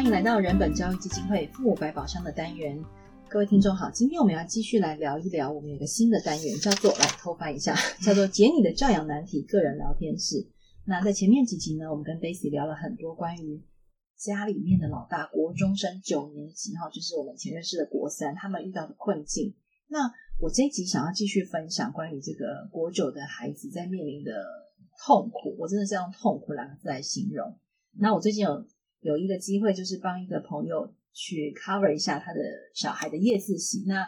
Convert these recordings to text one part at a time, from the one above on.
欢迎来到人本教育基金会父母百宝箱的单元。各位听众好，今天我们要继续来聊一聊，我们有个新的单元，叫做来偷翻一下，叫做解你的教养难题个人聊天室。那在前面几集呢，我们跟 Daisy 聊了很多关于家里面的老大国中生九年级哈，就是我们前认识的国三，他们遇到的困境。那我这一集想要继续分享关于这个国九的孩子在面临的痛苦，我真的是用痛苦两个字来形容。那我最近有有一个机会，就是帮一个朋友去 cover 一下他的小孩的夜自习。那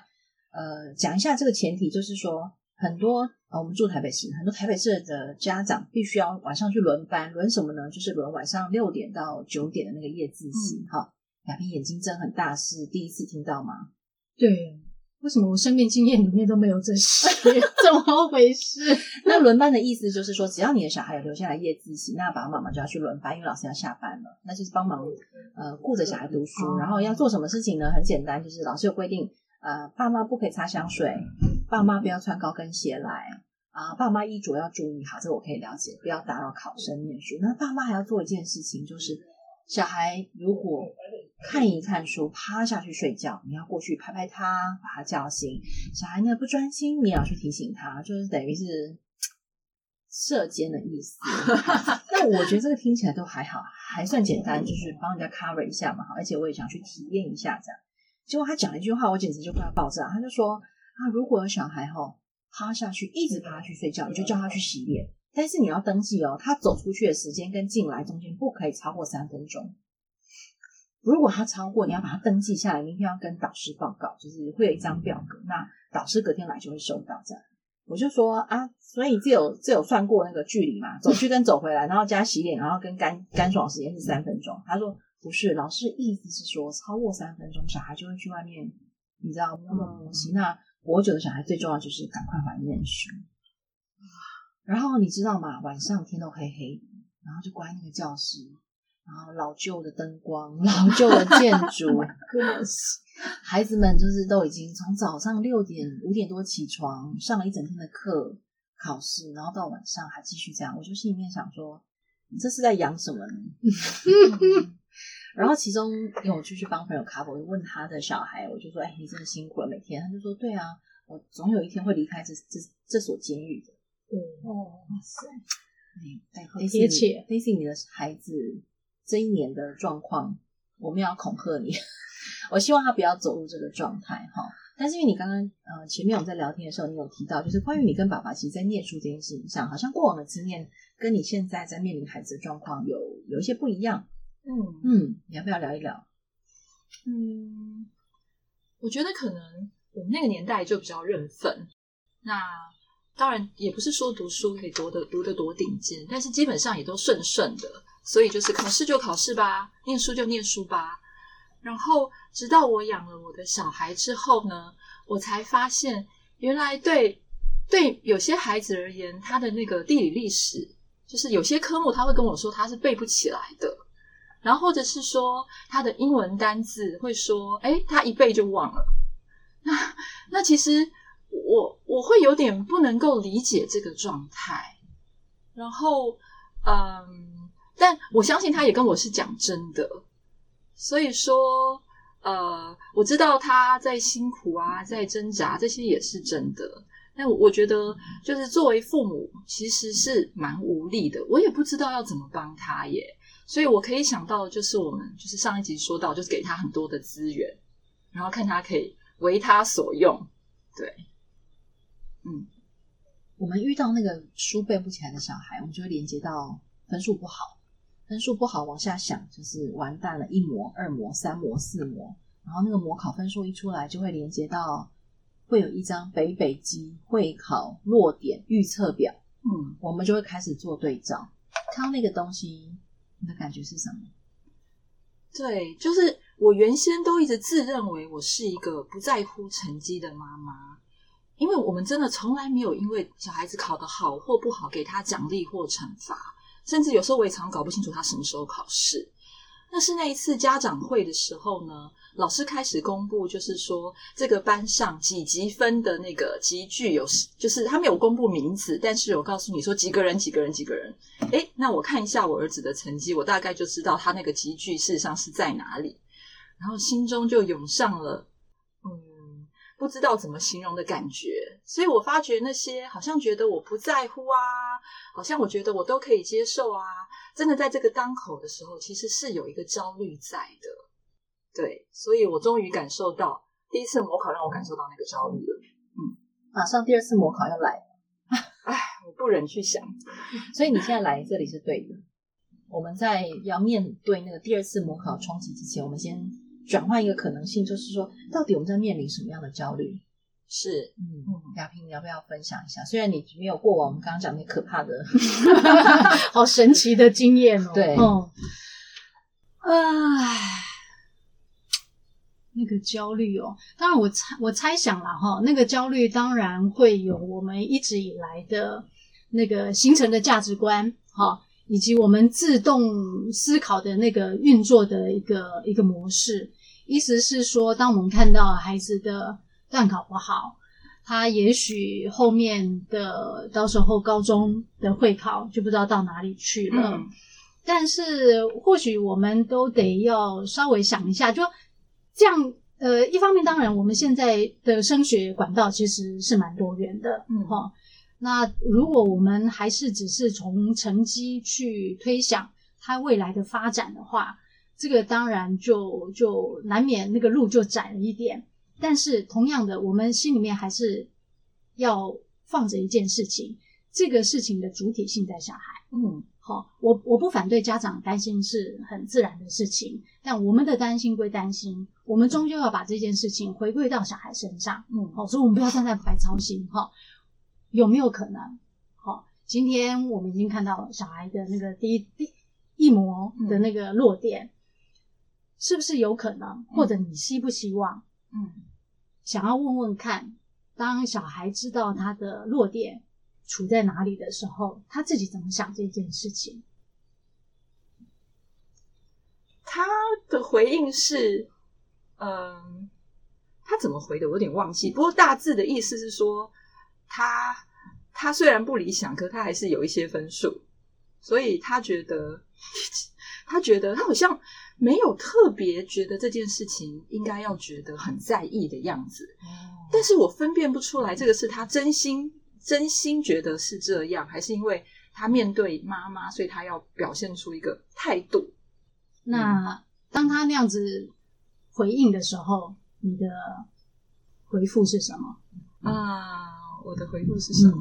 呃，讲一下这个前提，就是说很多呃，我们住台北市，很多台北市的家长必须要晚上去轮班，轮什么呢？就是轮晚上六点到九点的那个夜自习。哈、嗯，亚萍眼睛睁很大，是第一次听到吗？对。为什么我生命经验里面都没有这些？怎么回事？那轮班的意思就是说，只要你的小孩有留下来夜自习，那爸爸妈妈就要去轮班，因为老师要下班了，那就是帮忙呃顾着小孩读书。然后要做什么事情呢？很简单，就是老师有规定，呃，爸妈不可以擦香水，爸妈不要穿高跟鞋来啊，爸妈衣着要注意好，这个我可以了解，不要打扰考生念书。那爸妈还要做一件事情，就是。小孩如果看一看书，趴下去睡觉，你要过去拍拍他，把他叫醒。小孩呢不专心，你也要去提醒他，就是等于是射箭的意思。那我觉得这个听起来都还好，还算简单，就是帮人家 cover 一下嘛。而且我也想去体验一下这样。结果他讲了一句话，我简直就快要爆炸。他就说啊，如果有小孩吼趴下去，一直趴下去睡觉，你就叫他去洗脸。但是你要登记哦，他走出去的时间跟进来中间不可以超过三分钟。如果他超过，你要把它登记下来，明天要跟导师报告，就是会有一张表格，那导师隔天来就会收到。这样，我就说啊，所以这有这有算过那个距离嘛？走去跟走回来，然后加洗脸，然后跟干干爽时间是三分钟。他说不是，老师意思是说超过三分钟，小孩就会去外面，你知道摸摸东西。那国九的小孩最重要就是赶快回来念书。然后你知道吗？晚上天都黑黑，然后就关那个教室，然后老旧的灯光、老旧的建筑，孩子们就是都已经从早上六点五点多起床，上了一整天的课、考试，然后到晚上还继续这样。我就心里面想说，你这是在养什么呢？然后其中因为我就去帮朋友卡，我就问他的小孩，我就说：“哎，你真的辛苦了，每天。”他就说：“对啊，我总有一天会离开这这这所监狱的。”哦，哇塞！哎，好贴切。Daisy，你的孩子这一年的状况，我们要恐吓你。我希望他不要走入这个状态哈。但是因为你刚刚呃前面我们在聊天的时候，你有提到，就是关于你跟爸爸其实，在念书这件事情上，好像过往的经验跟你现在在面临孩子的状况有有一些不一样。嗯嗯，你要不要聊一聊？嗯，我觉得可能我们那个年代就比较认份。那当然也不是说读书可以读得读得多顶尖，但是基本上也都顺顺的，所以就是考试就考试吧，念书就念书吧。然后直到我养了我的小孩之后呢，我才发现原来对对有些孩子而言，他的那个地理历史，就是有些科目他会跟我说他是背不起来的，然后或者是说他的英文单字会说，诶，他一背就忘了。那那其实。我我会有点不能够理解这个状态，然后嗯，但我相信他也跟我是讲真的，所以说呃，我知道他在辛苦啊，在挣扎，这些也是真的。但我觉得，就是作为父母，其实是蛮无力的，我也不知道要怎么帮他耶。所以我可以想到，就是我们就是上一集说到，就是给他很多的资源，然后看他可以为他所用，对。嗯，我们遇到那个书背不起来的小孩，我们就会连接到分数不好，分数不好往下想就是完蛋了，一模、二模、三模、四模，然后那个模考分数一出来，就会连接到会有一张北北基会考落点预测表，嗯，我们就会开始做对照，看到那个东西，你的感觉是什么？对，就是我原先都一直自认为我是一个不在乎成绩的妈妈。因为我们真的从来没有因为小孩子考得好或不好给他奖励或惩罚，甚至有时候我也常搞不清楚他什么时候考试。那是那一次家长会的时候呢，老师开始公布，就是说这个班上几级分的那个级距有，就是他没有公布名字，但是有告诉你说几个人几个人几个人。诶，那我看一下我儿子的成绩，我大概就知道他那个级距事实上是在哪里，然后心中就涌上了，嗯，不知道怎么形容的感觉。所以我发觉那些好像觉得我不在乎啊，好像我觉得我都可以接受啊。真的在这个当口的时候，其实是有一个焦虑在的，对，所以我终于感受到第一次模考让我感受到那个焦虑了，嗯，马上第二次模考要来，唉，我不忍去想，所以你现在来这里是对的。我们在要面对那个第二次模考冲击之前，我们先转换一个可能性，就是说，到底我们在面临什么样的焦虑？是，嗯，雅萍，你要不要分享一下？虽然你没有过往我们刚刚讲那可怕的 好神奇的经验哦。对，哦，唉，那个焦虑哦，当然我猜我猜想了哈，那个焦虑当然会有我们一直以来的那个形成的价值观哈，以及我们自动思考的那个运作的一个一个模式。意思是说，当我们看到孩子的段考不好，他也许后面的到时候高中的会考就不知道到哪里去了。嗯、但是或许我们都得要稍微想一下，就这样。呃，一方面当然我们现在的升学管道其实是蛮多元的，嗯哈。那如果我们还是只是从成绩去推想他未来的发展的话，这个当然就就难免那个路就窄了一点。但是同样的，我们心里面还是要放着一件事情，这个事情的主体性在小孩。嗯，好，我我不反对家长担心是很自然的事情，但我们的担心归担心，我们终究要把这件事情回归到小孩身上。嗯，好，所以我们不要站在白操心。哈，有没有可能？好，今天我们已经看到小孩的那个第一第一模的那个落点，嗯、是不是有可能？或者你希不希望？嗯。想要问问看，当小孩知道他的弱点处在哪里的时候，他自己怎么想这件事情？他的回应是，嗯，他怎么回的？我有点忘记。不过大致的意思是说，他他虽然不理想，可他还是有一些分数，所以他觉得，他觉得他好像。没有特别觉得这件事情应该要觉得很在意的样子，但是我分辨不出来，这个是他真心真心觉得是这样，还是因为他面对妈妈，所以他要表现出一个态度。那当他那样子回应的时候，你的回复是什么？啊，我的回复是什么？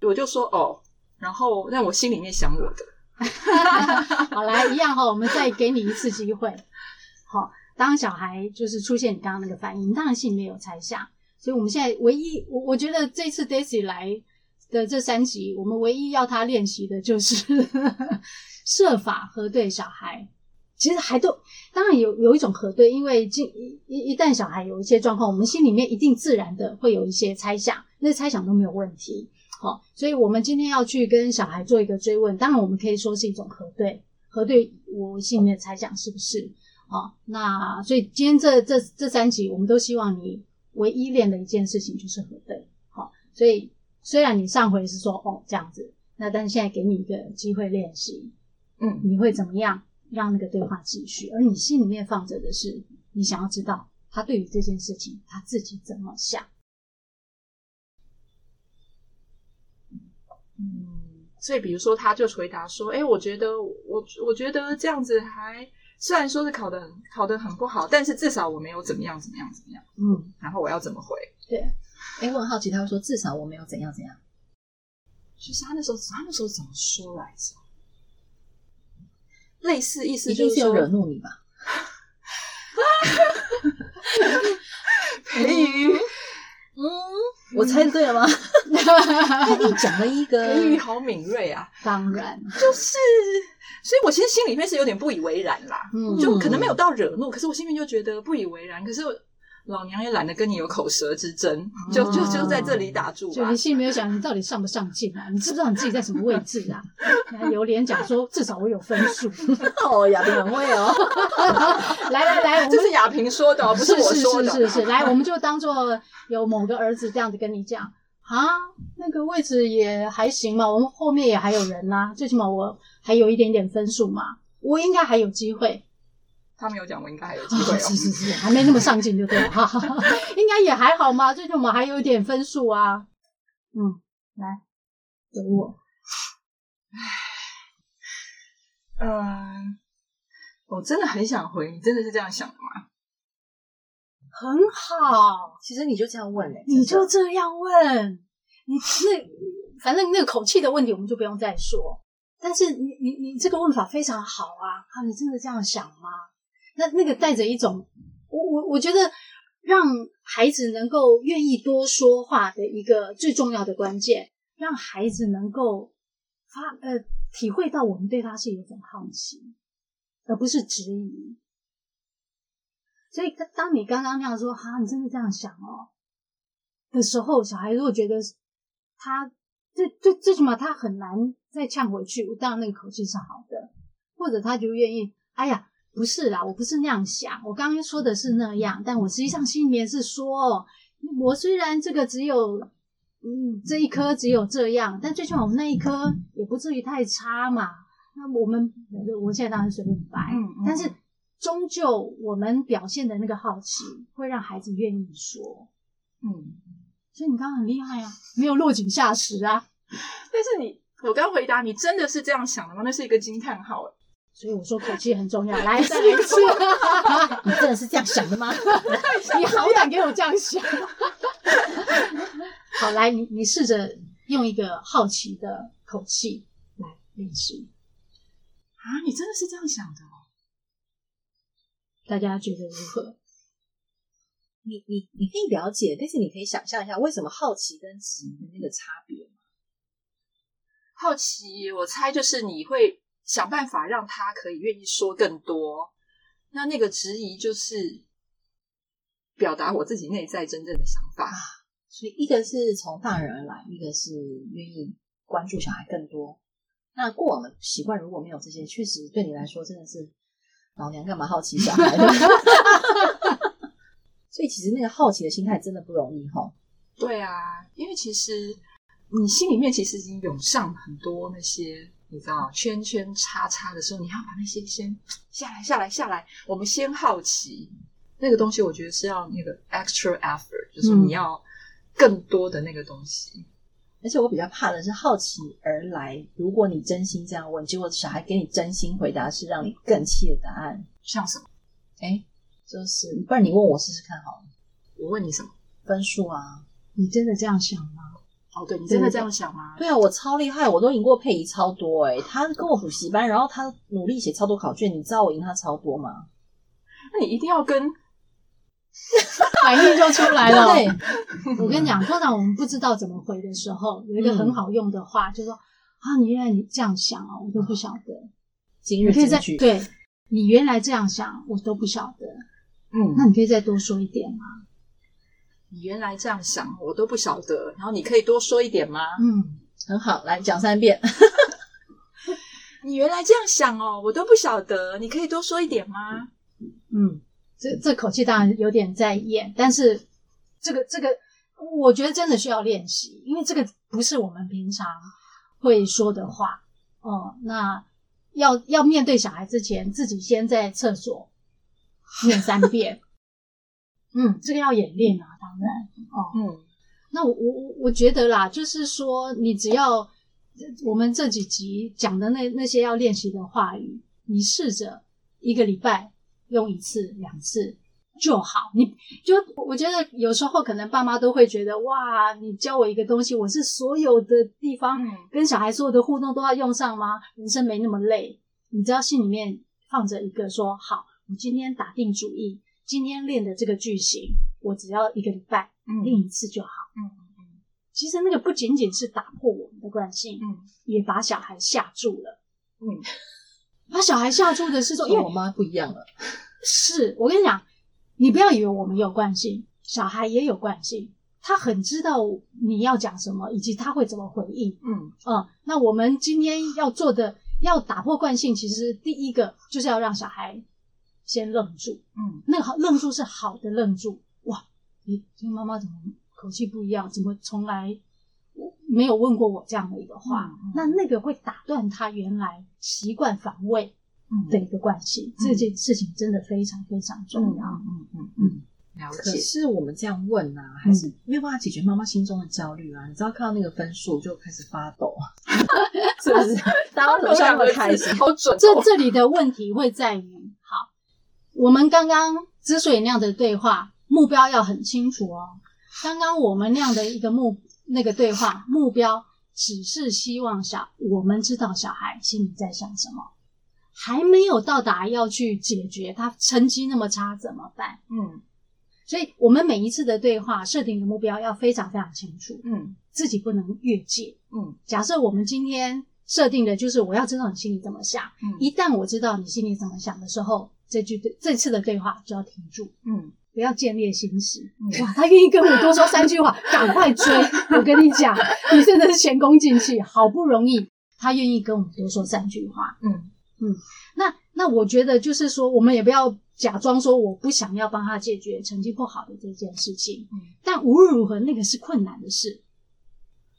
嗯、我就说哦，然后让我心里面想我的。好，来一样哈，我们再给你一次机会。好，当小孩就是出现你刚刚那个反应，当然心里面有猜想。所以我们现在唯一，我我觉得这次 Daisy 来的这三集，我们唯一要他练习的就是 设法核对小孩。其实还都当然有有一种核对，因为一一一旦小孩有一些状况，我们心里面一定自然的会有一些猜想，那些猜想都没有问题。好，所以我们今天要去跟小孩做一个追问，当然我们可以说是一种核对，核对我心里面的猜想是不是？好，那所以今天这这这三集，我们都希望你唯一练的一件事情就是核对。好，所以虽然你上回是说哦这样子，那但是现在给你一个机会练习，嗯，你会怎么样让那个对话继续？而你心里面放着的是，你想要知道他对于这件事情他自己怎么想。嗯，所以比如说，他就回答说：“哎，我觉得我我觉得这样子还虽然说是考的考的很不好，但是至少我没有怎么样怎么样怎么样。”嗯，然后我要怎么回？对，哎，我很好奇，他会说至少我没有怎样怎样。就是他那时候他那时候怎么说来着？类似意思就是说有惹怒你吧？培 瑜。嗯，我猜对了吗？他你讲了一个，言语好敏锐啊！当然，就是，所以我其实心里面是有点不以为然啦。嗯，就可能没有到惹怒，可是我心里面就觉得不以为然。可是老娘也懒得跟你有口舌之争，就就就在这里打住吧。就你心里没有想，你到底上不上进啊？你知不知道你自己在什么位置啊？你还有脸讲说至少我有分数？哦，亚萍很会哦。来来来，这是亚萍说的，不是我说的。是是是是，来，我们就当做有某个儿子这样子跟你讲啊，那个位置也还行嘛，我们后面也还有人呐，最起码我还有一点点分数嘛，我应该还有机会。他没有讲，我应该还有机会哦。是是是，还没那么上进，就对了。应该也还好嘛，最近我们还有一点分数啊。嗯，来，等我。唉，嗯，我真的很想回，你真的是这样想的吗？很好，其实你就这样问嘞，你就这样问，你那反正那个口气的问题，我们就不用再说。但是你你你这个问法非常好啊！啊，你真的这样想吗？那那个带着一种，我我我觉得让孩子能够愿意多说话的一个最重要的关键，让孩子能够发呃体会到我们对他是有一种好奇，而不是质疑。所以当你刚刚那样说“哈，你真的这样想哦”的时候，小孩如果觉得他最最最起码他很难再呛回去，当然那个口气是好的，或者他就愿意，哎呀。不是啦，我不是那样想。我刚刚说的是那样，但我实际上心里面是说，我虽然这个只有，嗯，这一颗只有这样，但最起码我们那一颗也不至于太差嘛。那我们，我现在当然随便掰，嗯嗯，但是终究我们表现的那个好奇，会让孩子愿意说。嗯，所以你刚刚很厉害啊，没有落井下石啊。但是你，我刚回答，你真的是这样想的吗？那是一个惊叹号。所以我说口气很重要，来再来一次，你真的是这样想的吗？你好胆给我这样想？好，来，你你试着用一个好奇的口气来练习。啊，你真的是这样想的哦？大家觉得如何？你你你可以了解，但是你可以想象一下，为什么好奇跟质疑的那个差别吗？好奇，我猜就是你会。想办法让他可以愿意说更多，那那个质疑就是表达我自己内在真正的想法。所以一个是从大人而来，一个是愿意关注小孩更多。那过往的习惯如果没有这些，确实对你来说真的是老娘干嘛好奇小孩？所以其实那个好奇的心态真的不容易哈。对啊，因为其实你心里面其实已经涌上很多那些。你知道圈圈叉叉的时候，你要把那些先 下来，下来，下来。我们先好奇那个东西，我觉得是要那个 extra effort，就是你要更多的那个东西。嗯。而且我比较怕的是好奇而来，如果你真心这样问，结果小孩给你真心回答是让你更气的答案，像什么？哎，就是不然你问我试试看好了。我问你什么？分数啊？你真的这样想吗？哦，对，你真的这样想吗？对啊，我超厉害，我都赢过佩仪超多诶、欸、他跟我补习班，然后他努力写超多考卷，你知道我赢他超多吗？那你一定要跟 反应就出来了。对，我跟你讲，通常我们不知道怎么回的时候，有一个很好用的话，嗯、就是说啊，你原来你这样想啊，我都不晓得。今日金句，对，你原来这样想，我都不晓得。嗯，那你可以再多说一点吗？你原来这样想，我都不晓得。然后你可以多说一点吗？嗯，很好，来讲三遍。你原来这样想哦，我都不晓得。你可以多说一点吗？嗯，这这口气当然有点在演，但是这个这个，我觉得真的需要练习，因为这个不是我们平常会说的话哦。那要要面对小孩之前，自己先在厕所念三遍。嗯，这个要演练啊，当然哦。嗯，那我我我觉得啦，就是说，你只要我们这几集讲的那那些要练习的话语，你试着一个礼拜用一次两次就好。你就我觉得有时候可能爸妈都会觉得哇，你教我一个东西，我是所有的地方跟小孩所有的互动都要用上吗？人生没那么累，你只要心里面放着一个说好，我今天打定主意。今天练的这个句型，我只要一个礼拜练一次就好。嗯嗯嗯。其实那个不仅仅是打破我们的惯性，嗯，也把小孩吓住了。嗯，把小孩吓住的是说，因为我妈不一样了。是我跟你讲，你不要以为我们有惯性，小孩也有惯性，他很知道你要讲什么，以及他会怎么回应。嗯嗯，那我们今天要做的，要打破惯性，其实第一个就是要让小孩先愣住。嗯，那个好愣住是好的愣住。哇，你听妈妈怎么口气不一样？怎么从来没有问过我这样的一个话？那那个会打断他原来习惯防卫的一个关系。嗯、这件事情真的非常非常重要。嗯嗯嗯嗯，了解。可是我们这样问啊，还是没有办法解决妈妈心中的焦虑啊？你知道看到那个分数就开始发抖，是不是？大家都那么开心，好准、哦。这这里的问题会在于，好，我们刚刚之所以那样的对话，目标要很清楚哦。刚刚我们那样的一个目那个对话目标，只是希望小我们知道小孩心里在想什么，还没有到达要去解决他成绩那么差怎么办？嗯，所以我们每一次的对话设定的目标要非常非常清楚，嗯，自己不能越界。嗯，假设我们今天设定的就是我要知道你心里怎么想，嗯，一旦我知道你心里怎么想的时候，这句对这次的对话就要停住，嗯。不要见猎心喜，嗯、哇！他愿意跟我多说三句话，赶快追！我跟你讲，你真的是前功尽弃，好不容易他愿意跟我们多说三句话，嗯嗯。那那我觉得就是说，我们也不要假装说我不想要帮他解决成绩不好的这件事情，嗯。但无论如何，那个是困难的事。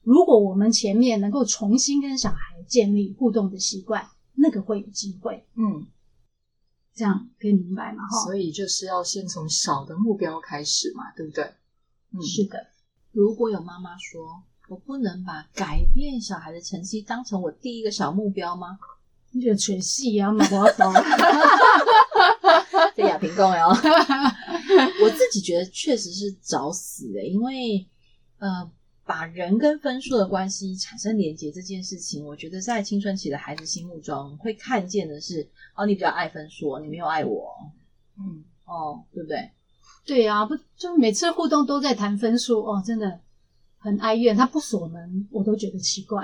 如果我们前面能够重新跟小孩建立互动的习惯，那个会有机会，嗯。这样可以明白吗？哈，所以就是要先从小的目标开始嘛，对不对？嗯，是的。如果有妈妈说，我不能把改变小孩的成绩当成我第一个小目标吗？你觉得全戏啊，马国峰，这亚平共哦。我自己觉得确实是找死诶，因为呃。把人跟分数的关系产生连结这件事情，我觉得在青春期的孩子心目中会看见的是，哦，你比较爱分数，你没有爱我，嗯，哦，对不对？对呀、啊，不就每次互动都在谈分数，哦，真的很哀怨。他不锁门，我都觉得奇怪。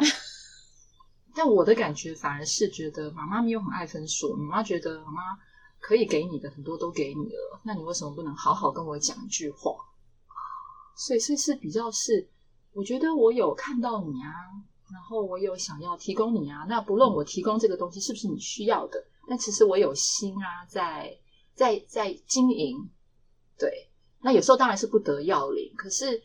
但我的感觉反而是觉得妈妈没有很爱分数，妈妈觉得妈妈可以给你的很多都给你了，那你为什么不能好好跟我讲一句话？所以，所以是比较是。我觉得我有看到你啊，然后我有想要提供你啊。那不论我提供这个东西是不是你需要的，但其实我有心啊，在在在经营。对，那有时候当然是不得要领，可是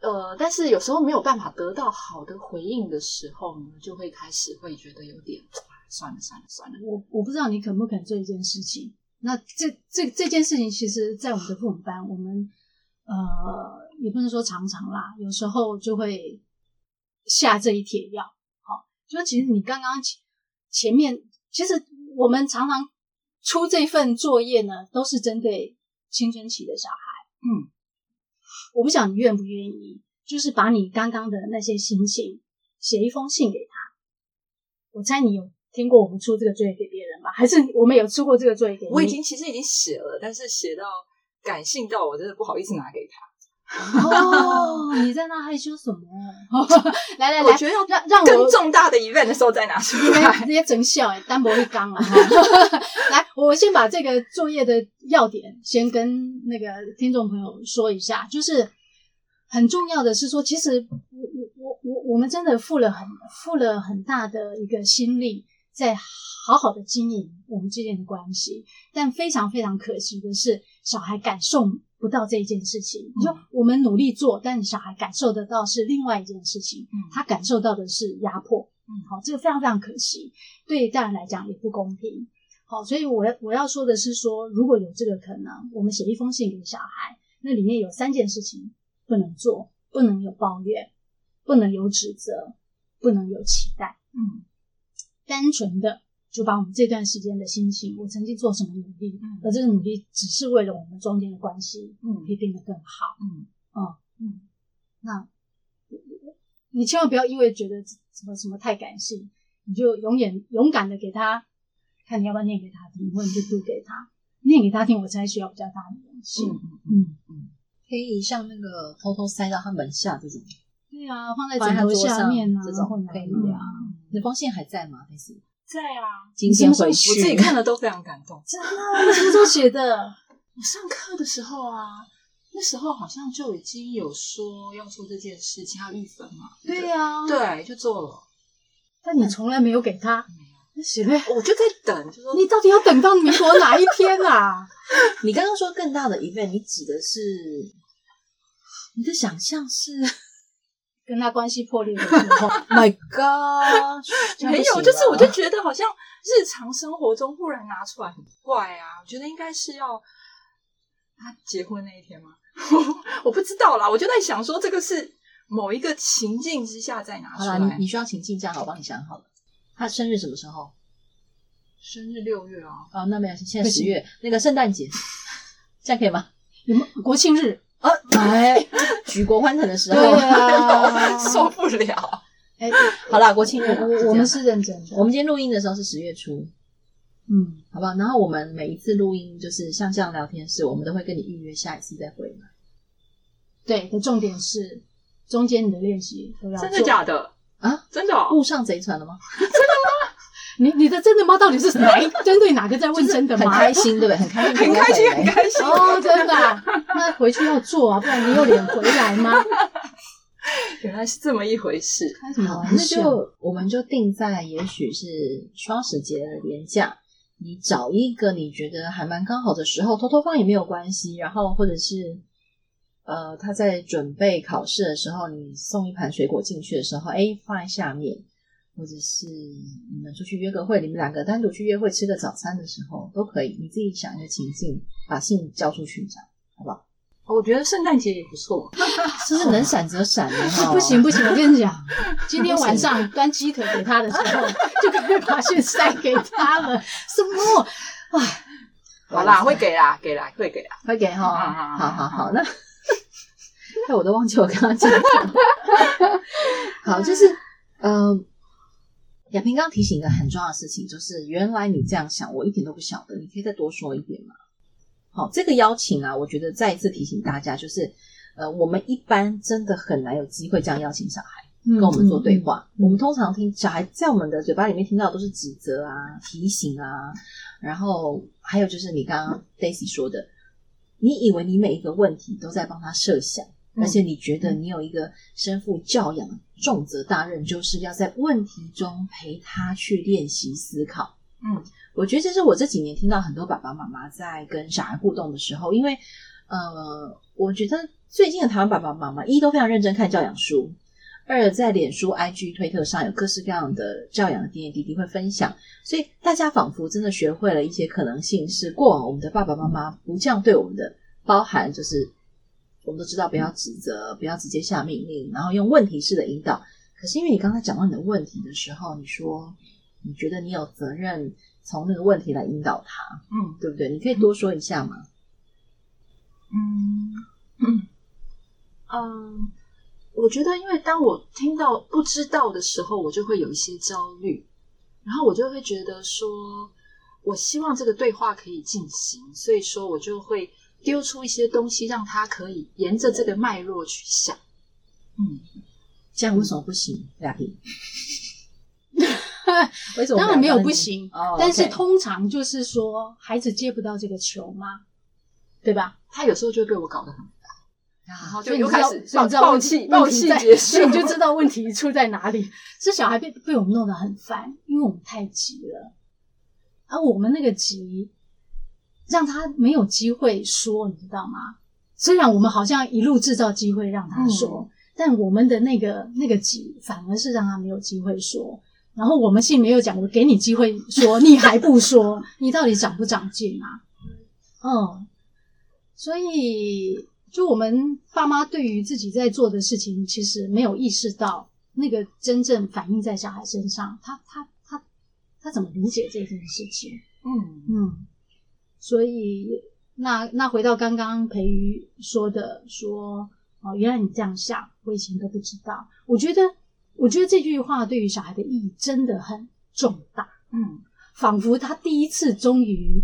呃，但是有时候没有办法得到好的回应的时候呢，就会开始会觉得有点算了算了算了。我我不知道你肯不肯做一件事情。那这这这件事情，其实，在我们的父母班，我们。呃，也不能说常常啦，有时候就会下这一帖药。好，就其实你刚刚前前面，其实我们常常出这份作业呢，都是针对青春期的小孩。嗯，我不想你愿不愿意，就是把你刚刚的那些心情写一封信给他。我猜你有听过我们出这个作业给别人吧？还是我们有出过这个作业给你？我已经其实已经写了，但是写到。感性到我真的不好意思拿给他。哦，你在那害羞什么？来来来，我觉得要让让我更重大的 event 的时候再拿出来。直接整笑哎，单薄一刚啊！来，我先把这个作业的要点先跟那个听众朋友说一下，就是很重要的是说，其实我我我我我们真的付了很付了很大的一个心力，在好好的经营我们之间的关系，但非常非常可惜的是，小孩感受不到这一件事情。你说、嗯、我们努力做，但小孩感受得到是另外一件事情。嗯，他感受到的是压迫。嗯，好，这个非常非常可惜，对大人来讲也不公平。好，所以我要我要说的是说，如果有这个可能，我们写一封信给小孩，那里面有三件事情不能做：不能有抱怨，不能有指责，不能有期待。嗯，单纯的。就把我们这段时间的心情，我曾经做什么努力，嗯、而这个努力只是为了我们中间的关系，嗯，可以变得更好，嗯，哦，嗯，那你千万不要因为觉得什么什么太感性，你就永远勇敢的给他看，你要不要念给他听，或者你就读给他念给他听，我才需要比较大的勇气，嗯嗯嗯，可以像那个偷偷塞到他门下这种，对啊，放在枕头下面啊，这种可以啊。那封信还在吗？还是？在啊，今天回去，我自己看了都非常感动。真的，你什么时候写的？我上课的时候啊，那时候好像就已经有说要做这件事情，要预分嘛。对呀、啊，对，就做了。但你从来没有给他。那行嘞，我就在等，就说你到底要等到民国哪一天啊？你刚刚说更大的 event，你指的是你的想象是跟他关系破裂的时候？My God，没有，就是我就觉得好像日常生活中忽然拿出来很怪啊。我觉得应该是要他结婚那一天吗？我不知道啦，我就在想说，这个是某一个情境之下再拿出来。你你需要情境，这样好，我帮你想好了。他生日什么时候？生日六月啊。哦，那没有，现在十月，那个圣诞节，这样可以吗？你们国庆日啊，来举国欢腾的时候，啊，受不了。哎，好啦，国庆日，我我们是认真的。我们今天录音的时候是十月初，嗯，好不好？然后我们每一次录音就是像这样聊天室，我们都会跟你预约下一次再回来。对，的重点是中间你的练习都要。真的假的？啊，真的哦？误上贼船了吗？真？你你的真的猫？到底是哪一 针对哪个在问真的吗？很开心，对不对？很开心，很开心，很开心哦！真的啊，那回去要做啊，不然你有脸回来吗？原来是这么一回事。开什么玩笑？那就我们就定在也许是双十节的连假，你找一个你觉得还蛮刚好的时候，偷偷放也没有关系。然后或者是。呃，他在准备考试的时候，你送一盘水果进去的时候，哎，放在下面，或者是你们出去约个会，你们两个单独去约会吃个早餐的时候都可以。你自己想一个情境，把信交出去，这样好不好？我觉得圣诞节也不错，就是能闪则闪的哈。不行不行，我跟你讲，今天晚上端鸡腿给他的时候，就可以把信塞给他了。什么？哇，好啦，会给啦，给啦，会给啦，会给哈。好好好，那。哎，我都忘记我刚刚讲什么。好，就是，嗯、呃，亚萍刚刚提醒一个很重要的事情，就是原来你这样想，我一点都不晓得，你可以再多说一点吗？好，这个邀请啊，我觉得再一次提醒大家，就是，呃，我们一般真的很难有机会这样邀请小孩跟我们做对话。嗯嗯嗯、我们通常听小孩在我们的嘴巴里面听到的都是指责啊、提醒啊，然后还有就是你刚刚 Daisy 说的，你以为你每一个问题都在帮他设想。而且你觉得你有一个身负教养重责大任，就是要在问题中陪他去练习思考。嗯，我觉得这是我这几年听到很多爸爸妈妈在跟小孩互动的时候，因为呃，我觉得最近的台湾爸爸妈妈一都非常认真看教养书，二在脸书、IG、推特上有各式各样的教养的点点滴滴会分享，所以大家仿佛真的学会了一些可能性，是过往我们的爸爸妈妈不这样对我们的，包含就是。我们都知道不要指责，不要直接下命令，然后用问题式的引导。可是因为你刚才讲到你的问题的时候，你说你觉得你有责任从那个问题来引导他，嗯，对不对？你可以多说一下吗？嗯嗯嗯，我觉得，因为当我听到不知道的时候，我就会有一些焦虑，然后我就会觉得说，我希望这个对话可以进行，所以说我就会。丢出一些东西，让他可以沿着这个脉络去想。嗯，这样为什么不行？亚萍，为什么当然没有不行，哦、但是通常就是说孩子接不到这个球吗？对吧？他有时候就被我搞得很烦，然后就又开始暴暴气，暴气结束，所以你就知道问题出在哪里。这小孩被被我们弄得很烦，因为我们太急了，而我们那个急。让他没有机会说，你知道吗？虽然我们好像一路制造机会让他说，嗯、但我们的那个那个急反而是让他没有机会说。然后我们信没有讲，我给你机会说，你还不说，你到底长不长进啊？嗯，所以就我们爸妈对于自己在做的事情，其实没有意识到那个真正反映在小孩身上，他他他他怎么理解这件事情？嗯嗯。嗯所以，那那回到刚刚培瑜说的，说哦，原来你这样想，我以前都不知道。我觉得，我觉得这句话对于小孩的意义真的很重大。嗯，仿佛他第一次终于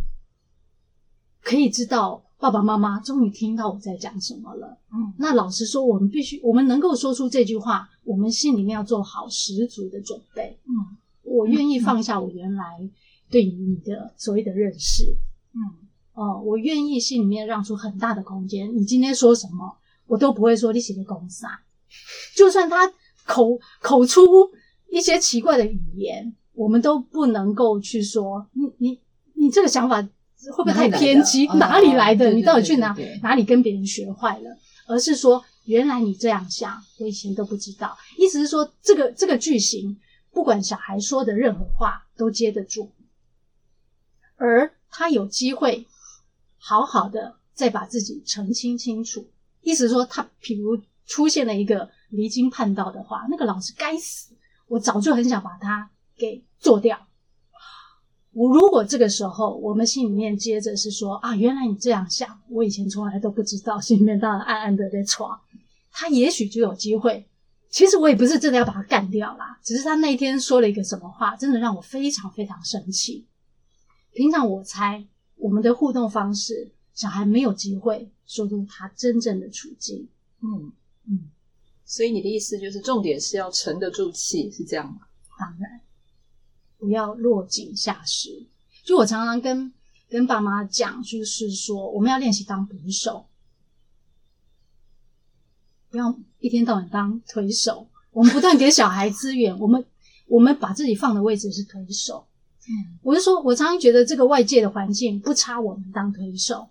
可以知道爸爸妈妈终于听到我在讲什么了。嗯，那老实说，我们必须，我们能够说出这句话，我们心里面要做好十足的准备。嗯，我愿意放下我原来对于你的所谓的认识。嗯，哦、呃，我愿意心里面让出很大的空间。你今天说什么，我都不会说你写的公司啊。就算他口口出一些奇怪的语言，我们都不能够去说你你你这个想法会不会太偏激？哪里来的？你到底去哪哪里跟别人学坏了？而是说，原来你这样想，我以前都不知道。意思是说，这个这个句型，不管小孩说的任何话都接得住，而他有机会好好的再把自己澄清清楚。意思说，他譬如出现了一个离经叛道的话，那个老师该死，我早就很想把他给做掉。我如果这个时候，我们心里面接着是说啊，原来你这样想，我以前从来都不知道，心里面当然暗暗的在闯，他也许就有机会。其实我也不是真的要把他干掉啦，只是他那天说了一个什么话，真的让我非常非常生气。平常我猜我们的互动方式，小孩没有机会说出他真正的处境。嗯嗯，所以你的意思就是，重点是要沉得住气，是这样吗？当然。不要落井下石。就我常常跟跟爸妈讲，就是说我们要练习当捕手，不要一天到晚当推手。我们不断给小孩资源，我们我们把自己放的位置是推手。嗯，我就说，我常常觉得这个外界的环境不差我们当推手。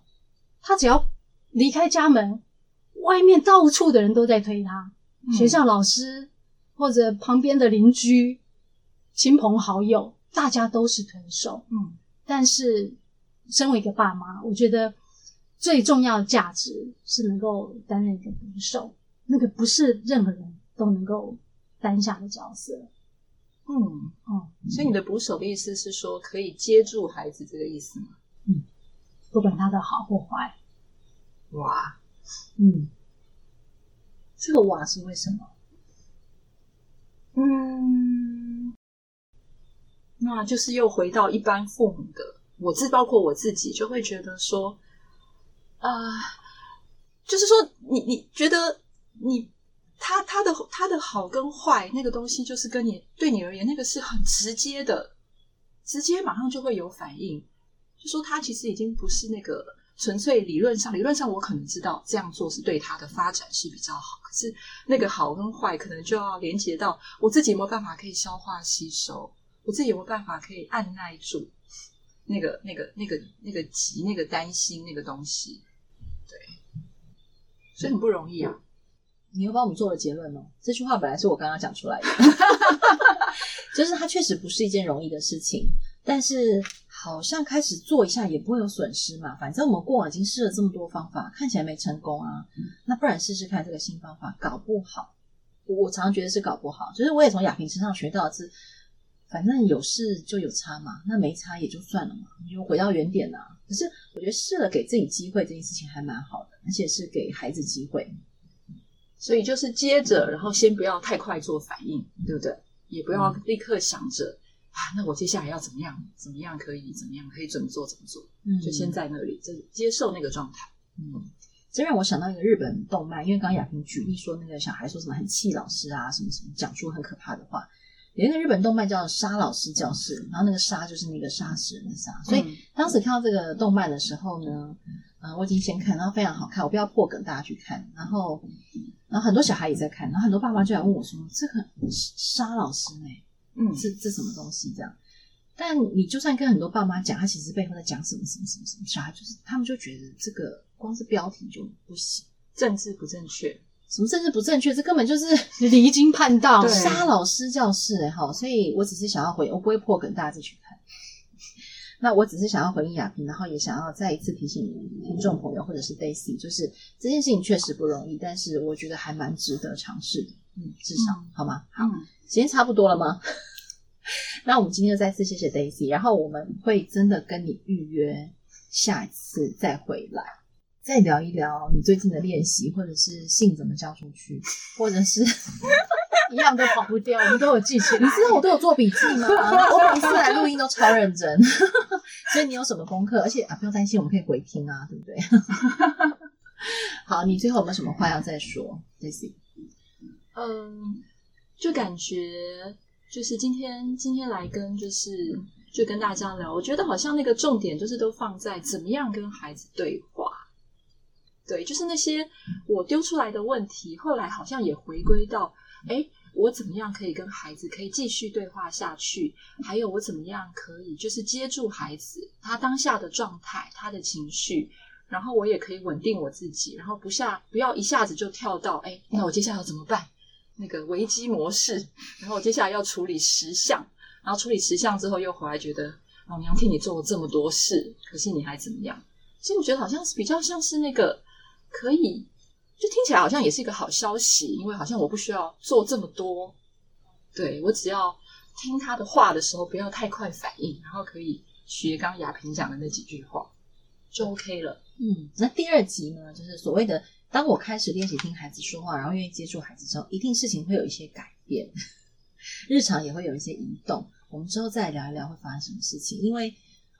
他只要离开家门，外面到处的人都在推他，嗯，学校老师或者旁边的邻居。亲朋好友，大家都是推手，嗯，但是身为一个爸妈，我觉得最重要的价值是能够担任一个捕手，那个不是任何人都能够担下的角色，嗯哦、嗯，所以你的捕手的意思是说可以接住孩子这个意思吗？嗯，不管他的好或坏，哇，嗯，这个哇是为什么？嗯。那就是又回到一般父母的，我自包括我自己，就会觉得说，啊、呃，就是说，你你觉得你他他的他的好跟坏那个东西，就是跟你对你而言，那个是很直接的，直接马上就会有反应。就说他其实已经不是那个纯粹理论上，理论上我可能知道这样做是对他的发展是比较好，可是那个好跟坏，可能就要连接到我自己有没有办法可以消化吸收。我自己有没有办法可以按耐住那个、那个、那个、那个急、那个担心那个东西？对，所以很不容易啊！你又帮我们做了结论哦。这句话本来是我刚刚讲出来的，就是它确实不是一件容易的事情，但是好像开始做一下也不会有损失嘛。反正我们过往已经试了这么多方法，看起来没成功啊，那不然试试看这个新方法，搞不好，我常常觉得是搞不好。就是我也从亚萍身上学到的是。反正有事就有差嘛，那没差也就算了嘛，你就回到原点呐、啊。可是我觉得试了给自己机会这件事情还蛮好的，而且是给孩子机会。所以就是接着，然后先不要太快做反应，对不对？也不要立刻想着、嗯、啊，那我接下来要怎么样？怎么样可以？怎么样可以怎么做？怎么做？嗯，就先在那里，就接受那个状态。嗯，这让我想到一个日本动漫，因为刚刚亚萍举例说那个小孩说什么很气老师啊，什么什么，讲出很可怕的话。有一个日本动漫叫《杀老师教室》，然后那个“杀”就是那个杀死人的“杀”，所以当时看到这个动漫的时候呢，呃，我已经先看，然后非常好看，我不要破梗，大家去看。然后，然后很多小孩也在看，然后很多爸妈就来问我说：“这个杀老师呢？嗯，这这什么东西？”这样。但你就算跟很多爸妈讲，他其实背后在讲什么什么什么什么，小孩就是他们就觉得这个光是标题就不行，政治不正确。什么政治不正确？这根本就是 离经叛道。杀老师教室，哎，好，所以我只是想要回，我不会破梗，大家自己去看。那我只是想要回应亚萍，然后也想要再一次提醒听众朋友或者是 Daisy，就是这件事情确实不容易，但是我觉得还蛮值得尝试的。嗯，至少、嗯、好吗？好，时间差不多了吗？那我们今天就再次谢谢 Daisy，然后我们会真的跟你预约下一次再回来。再聊一聊你最近的练习，或者是信怎么交出去，或者是一样都跑不掉，我们都有记起来。你知道我都有做笔记吗？我每次来录音都超认真，所以你有什么功课？而且啊，不用担心，我们可以回听啊，对不对？好，你最后有没有什么话要再说，Daisy？嗯，就感觉就是今天今天来跟就是就跟大家聊。我觉得好像那个重点就是都放在怎么样跟孩子对话。对，就是那些我丢出来的问题，后来好像也回归到，哎，我怎么样可以跟孩子可以继续对话下去？还有我怎么样可以就是接住孩子他当下的状态、他的情绪，然后我也可以稳定我自己，然后不下不要一下子就跳到，哎，那我接下来要怎么办？那个危机模式，然后我接下来要处理十项，然后处理十项之后又回来觉得，老娘替你做了这么多事，可是你还怎么样？所以我觉得好像是比较像是那个。可以，就听起来好像也是一个好消息，因为好像我不需要做这么多，对，我只要听他的话的时候不要太快反应，然后可以学刚雅萍讲的那几句话，就 OK 了。嗯，那第二集呢，就是所谓的当我开始练习听孩子说话，然后愿意接触孩子之后，一定事情会有一些改变，日常也会有一些移动。我们之后再聊一聊会发生什么事情，因为。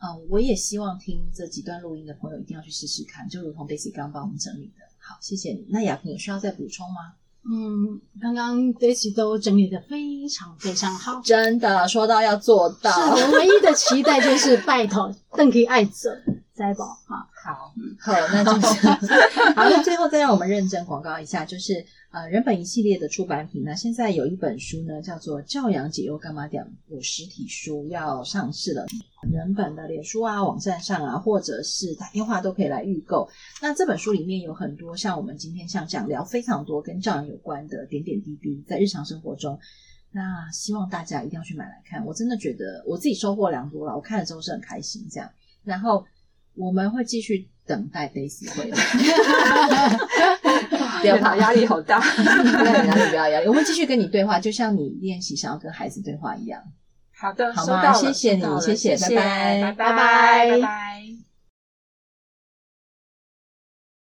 嗯、我也希望听这几段录音的朋友一定要去试试看，就如同 Daisy 刚刚帮我们整理的。好，谢谢你。那雅萍有需要再补充吗？嗯，刚刚 Daisy 都整理的非常非常好，真的说到要做到。唯一的期待就是拜托 邓可以爱者摘宝哈。好，那就是 好。那最后再让我们认真广告一下，就是。呃，人本一系列的出版品呢，现在有一本书呢，叫做《教养解忧干嘛点》，有实体书要上市了。人本的脸书啊、网站上啊，或者是打电话都可以来预购。那这本书里面有很多像我们今天像这样聊非常多跟教养有关的点点滴滴，在日常生活中。那希望大家一定要去买来看，我真的觉得我自己收获良多了。我看了之后是很开心，这样。然后我们会继续等待 Daisy 回来。不要怕，压力好大。不要压力，不要压力。我会继续跟你对话，就像你练习想要跟孩子对话一样。好的，好吗？谢谢你，谢谢，谢谢，拜拜，拜拜，拜拜。